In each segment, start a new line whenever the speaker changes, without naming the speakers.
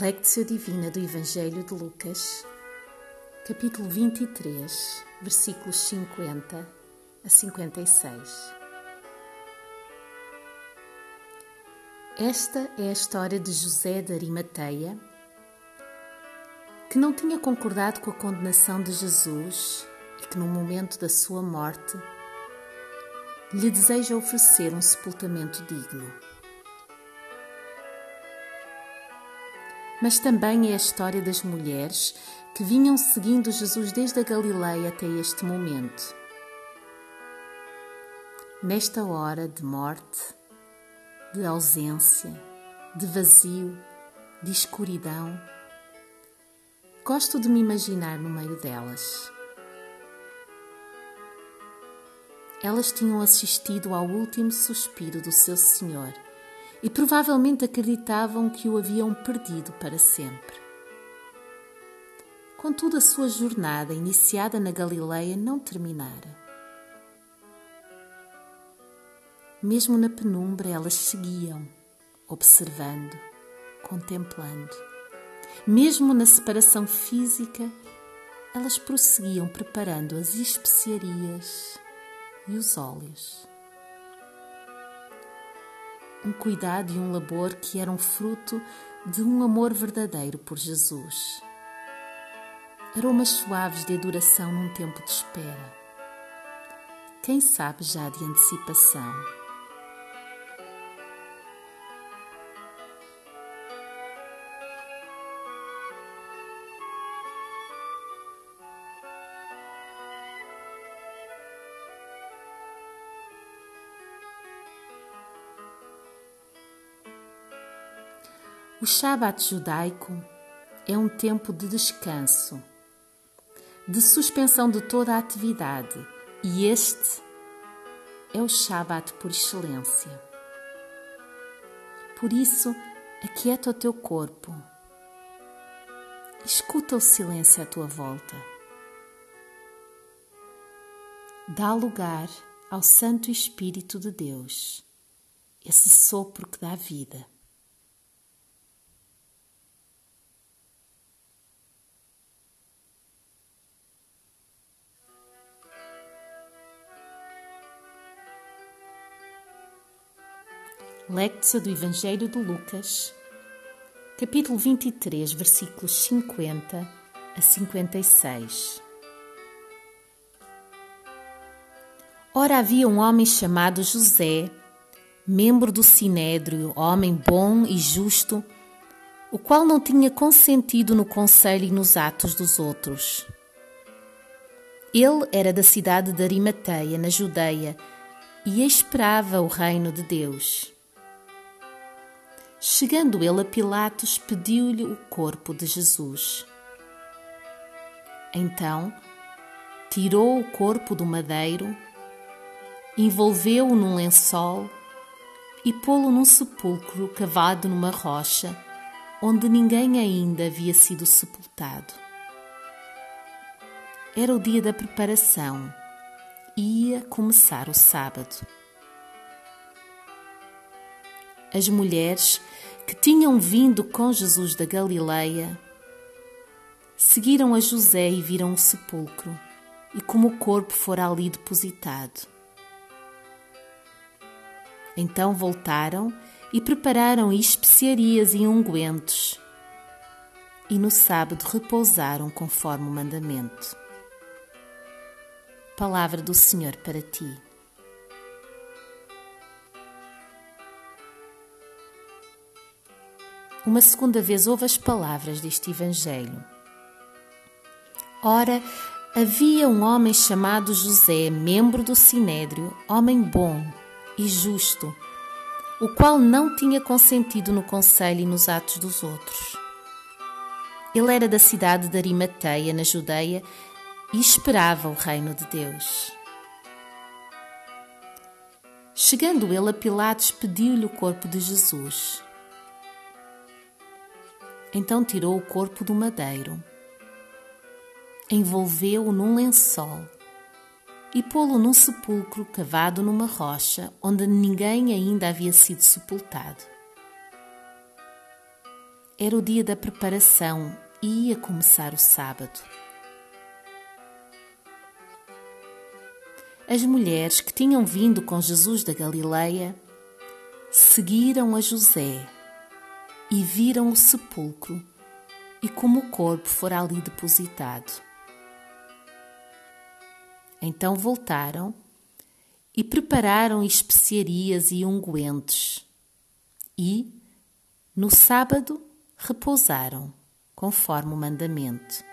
Lectio Divina do Evangelho de Lucas, capítulo 23, versículos 50 a 56. Esta é a história de José de Arimateia, que não tinha concordado com a condenação de Jesus e que, no momento da sua morte, lhe deseja oferecer um sepultamento digno. Mas também é a história das mulheres que vinham seguindo Jesus desde a Galileia até este momento. Nesta hora de morte, de ausência, de vazio, de escuridão, gosto de me imaginar no meio delas. Elas tinham assistido ao último suspiro do seu Senhor e provavelmente acreditavam que o haviam perdido para sempre. Contudo, a sua jornada, iniciada na Galileia, não terminara. Mesmo na penumbra, elas seguiam, observando, contemplando. Mesmo na separação física, elas prosseguiam preparando as especiarias e os óleos um cuidado e um labor que eram fruto de um amor verdadeiro por Jesus. Aromas suaves de adoração num tempo de espera. Quem sabe já de antecipação. O Shabat judaico é um tempo de descanso, de suspensão de toda a atividade, e este é o Shabat por excelência. Por isso, aquieta o teu corpo, escuta o silêncio à tua volta. Dá lugar ao Santo Espírito de Deus, esse sopro que dá vida. Lectio do Evangelho de Lucas, capítulo 23, versículos 50 a 56. Ora, havia um homem chamado José, membro do Sinédrio, homem bom e justo, o qual não tinha consentido no conselho e nos atos dos outros. Ele era da cidade de Arimateia, na Judeia, e esperava o reino de Deus. Chegando ele a Pilatos, pediu-lhe o corpo de Jesus. Então, tirou o corpo do madeiro, envolveu-o num lençol e pô-lo num sepulcro cavado numa rocha, onde ninguém ainda havia sido sepultado. Era o dia da preparação, ia começar o sábado. As mulheres que tinham vindo com Jesus da Galileia seguiram a José e viram o sepulcro e como o corpo fora ali depositado. Então voltaram e prepararam especiarias e ungüentos, e no sábado repousaram conforme o mandamento. Palavra do Senhor para ti. Uma segunda vez ouve as palavras deste Evangelho. Ora, havia um homem chamado José, membro do Sinédrio, homem bom e justo, o qual não tinha consentido no conselho e nos atos dos outros. Ele era da cidade de Arimateia, na Judeia, e esperava o reino de Deus. Chegando ele a Pilatos, pediu-lhe o corpo de Jesus. Então tirou o corpo do madeiro, envolveu-o num lençol e pô-lo num sepulcro cavado numa rocha onde ninguém ainda havia sido sepultado. era o dia da preparação e ia começar o sábado. As mulheres que tinham vindo com Jesus da Galileia seguiram a José e viram o sepulcro e como o corpo fora ali depositado. Então voltaram e prepararam especiarias e ungüentos e, no sábado, repousaram, conforme o mandamento.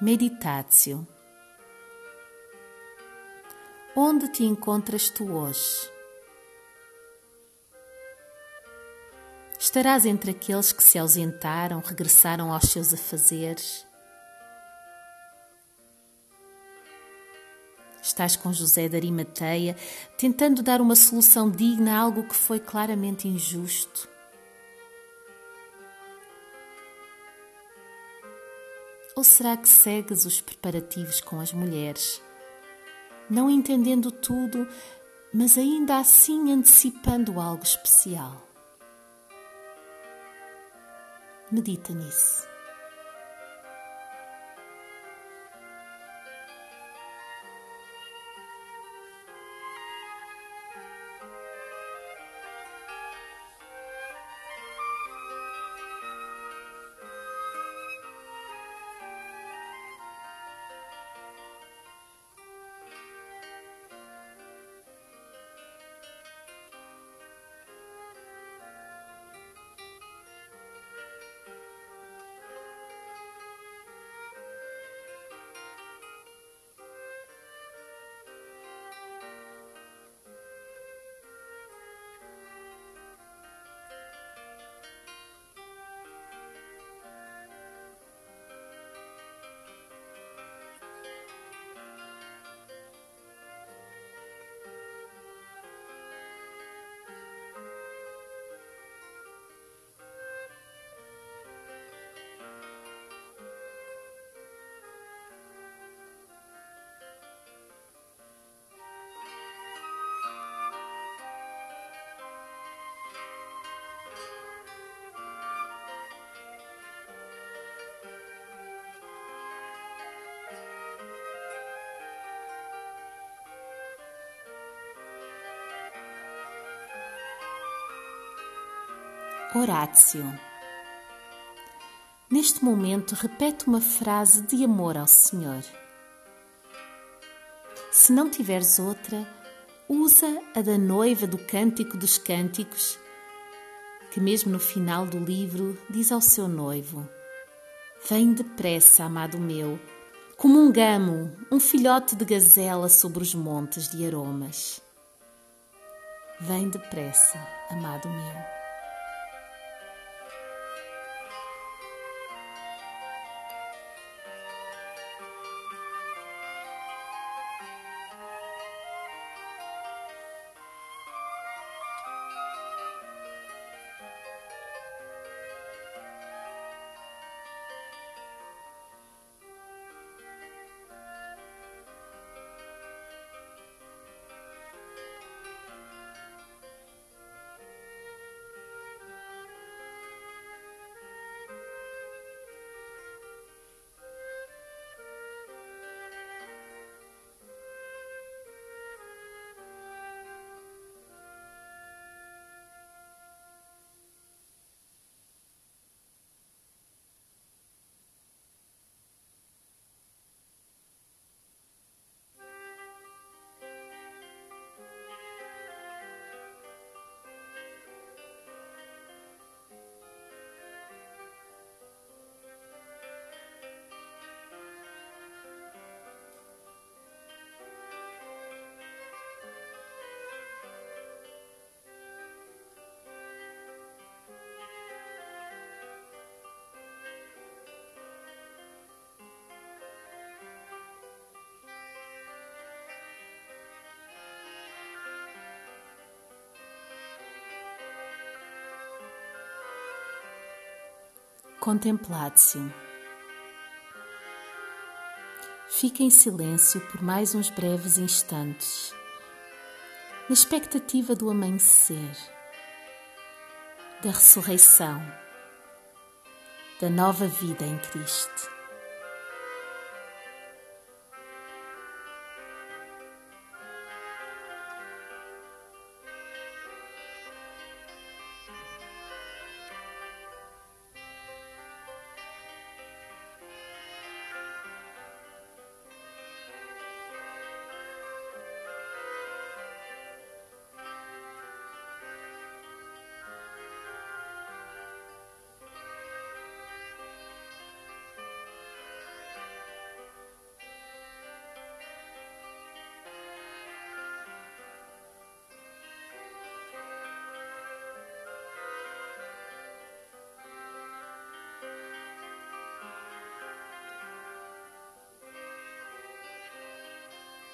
Meditatio. Onde te encontras tu hoje? Estarás entre aqueles que se ausentaram, regressaram aos seus afazeres? Estás com José de Arimateia, tentando dar uma solução digna a algo que foi claramente injusto? Ou será que segues os preparativos com as mulheres, não entendendo tudo, mas ainda assim antecipando algo especial? Medita nisso. Horácio. Neste momento, repete uma frase de amor ao Senhor. Se não tiveres outra, usa a da noiva do Cântico dos Cânticos, que, mesmo no final do livro, diz ao seu noivo: Vem depressa, amado meu, como um gamo, um filhote de gazela sobre os montes de aromas. Vem depressa, amado meu. Contemplatio. Fica em silêncio por mais uns breves instantes. na expectativa do amanhecer, da ressurreição, da nova vida em Cristo.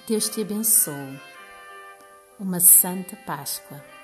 Deus te abençoe. Uma Santa Páscoa.